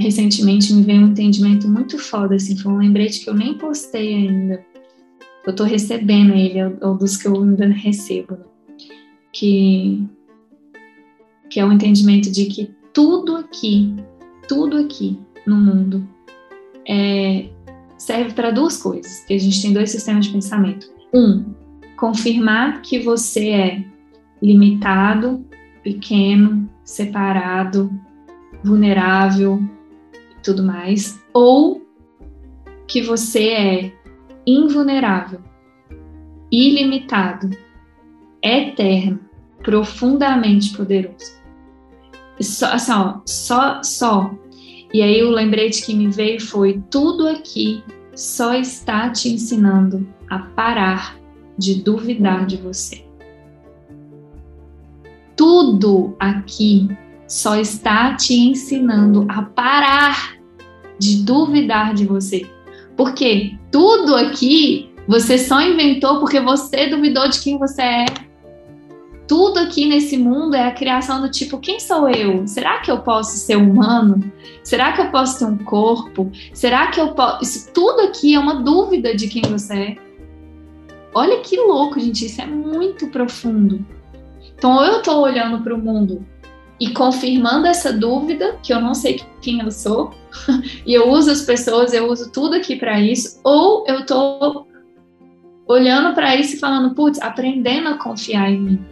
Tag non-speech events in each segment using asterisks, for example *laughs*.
recentemente me veio um entendimento muito foda, assim, foi um lembrete que eu nem postei ainda. Eu tô recebendo ele, ou dos que eu ainda recebo, né? que, que é o entendimento de que tudo aqui, tudo aqui no mundo é, serve para duas coisas, que a gente tem dois sistemas de pensamento. Um, confirmar que você é limitado, pequeno, separado, vulnerável tudo mais, ou que você é invulnerável, ilimitado, eterno, profundamente poderoso. Só, assim, ó, só, só. E aí o lembrete que me veio foi: tudo aqui só está te ensinando a parar de duvidar de você. Tudo aqui só está te ensinando a parar de duvidar de você. Porque tudo aqui você só inventou porque você duvidou de quem você é. Tudo aqui nesse mundo é a criação do tipo: quem sou eu? Será que eu posso ser humano? Será que eu posso ter um corpo? Será que eu posso. Isso tudo aqui é uma dúvida de quem você é. Olha que louco, gente. Isso é muito profundo. Então, ou eu estou olhando para o mundo e confirmando essa dúvida, que eu não sei quem eu sou, *laughs* e eu uso as pessoas, eu uso tudo aqui para isso, ou eu estou olhando para isso e falando, putz, aprendendo a confiar em mim.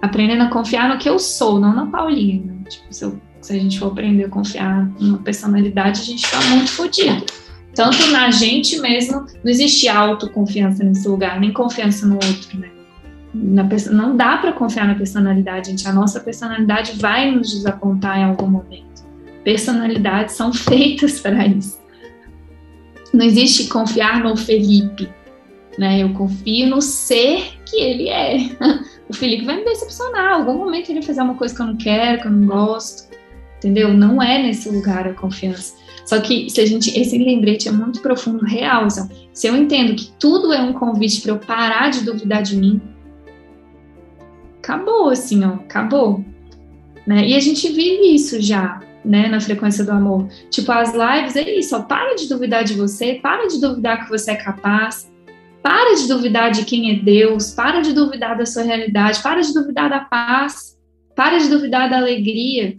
Aprendendo a confiar no que eu sou, não na Paulinha. Né? Tipo, se, eu, se, a gente for aprender a confiar numa personalidade, a gente está muito fodido. Tanto na gente mesmo, não existe autoconfiança nesse lugar, nem confiança no outro, né? Não dá para confiar na personalidade, gente. A nossa personalidade vai nos desapontar em algum momento. Personalidades são *laughs* feitas para isso. Não existe confiar no Felipe né? Eu confio no ser que ele é. *laughs* O Felipe vai me decepcionar. Algum momento ele vai fazer uma coisa que eu não quero, que eu não gosto, entendeu? Não é nesse lugar a confiança. Só que se a gente, esse lembrete é muito profundo, real. Se eu entendo que tudo é um convite para eu parar de duvidar de mim, acabou assim, ó, acabou. Né? E a gente vive isso já, né, na frequência do amor. Tipo, as lives é isso, ó, para de duvidar de você, para de duvidar que você é capaz, para de duvidar de quem é Deus, para de duvidar da sua realidade, para de duvidar da paz, para de duvidar da alegria,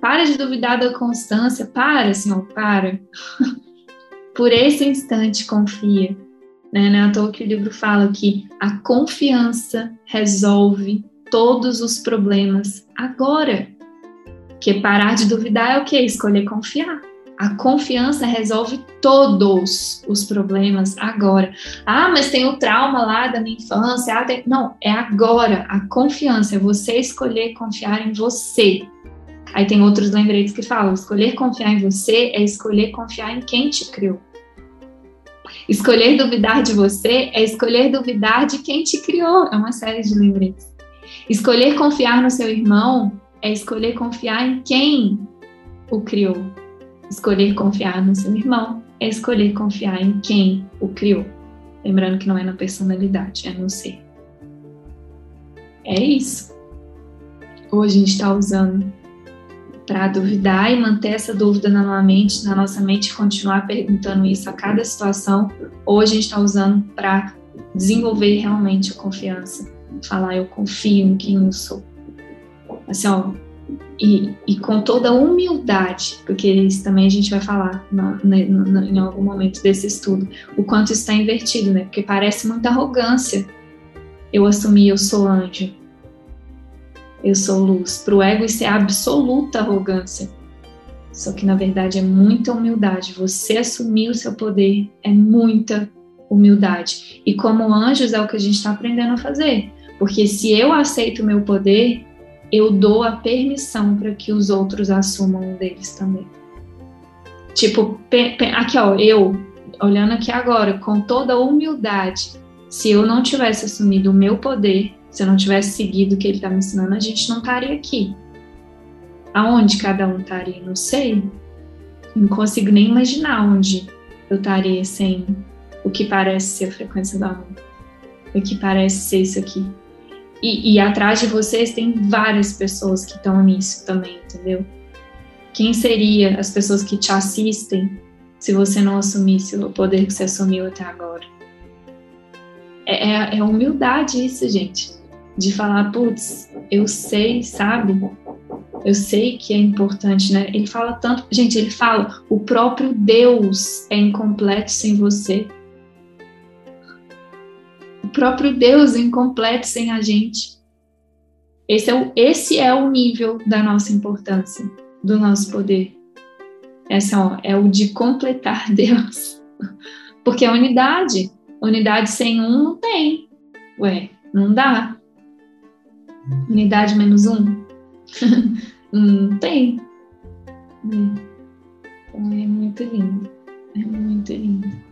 para de duvidar da constância, para, Senhor, para. *laughs* Por esse instante confia. Né? Não é à toa que o livro fala que a confiança resolve todos os problemas agora. Que parar de duvidar é o que? Escolher confiar. A confiança resolve todos os problemas agora. Ah, mas tem o trauma lá da minha infância. Ah, tem... Não, é agora. A confiança é você escolher confiar em você. Aí tem outros lembretes que falam: escolher confiar em você é escolher confiar em quem te criou. Escolher duvidar de você é escolher duvidar de quem te criou. É uma série de lembretes. Escolher confiar no seu irmão é escolher confiar em quem o criou. Escolher confiar no seu irmão é escolher confiar em quem o criou. Lembrando que não é na personalidade, é no ser. É isso. Ou a gente está usando para duvidar e manter essa dúvida na nossa mente, na nossa mente, continuar perguntando isso a cada situação, ou a gente está usando para desenvolver realmente a confiança, falar eu confio em quem eu sou. Assim, ó, e, e, com toda humildade, porque isso também a gente vai falar em algum momento desse estudo, o quanto está invertido, né? Porque parece muita arrogância eu assumir eu sou anjo, eu sou luz. Para o ego isso é absoluta arrogância. Só que na verdade é muita humildade. Você assumir o seu poder é muita humildade. E como anjos é o que a gente está aprendendo a fazer. Porque se eu aceito o meu poder, eu dou a permissão para que os outros assumam um deles também. Tipo, aqui ó, eu, olhando aqui agora, com toda humildade, se eu não tivesse assumido o meu poder, se eu não tivesse seguido o que ele está me ensinando, a gente não estaria aqui. Aonde cada um estaria? Não sei. Não consigo nem imaginar onde eu estaria sem o que parece ser a frequência do amor. O que parece ser isso aqui. E, e atrás de vocês tem várias pessoas que estão nisso também, entendeu? Quem seria as pessoas que te assistem se você não assumisse o poder que você assumiu até agora? É, é, é humildade isso, gente. De falar, putz, eu sei, sabe? Eu sei que é importante, né? Ele fala tanto, gente, ele fala, o próprio Deus é incompleto sem você. Próprio Deus incompleto sem a gente. Esse é o, esse é o nível da nossa importância, do nosso poder. Essa ó, é o de completar *laughs* Deus. Porque a unidade, unidade sem um não tem. Ué, não dá. Unidade menos um? *laughs* não tem. Então é muito lindo. É muito lindo.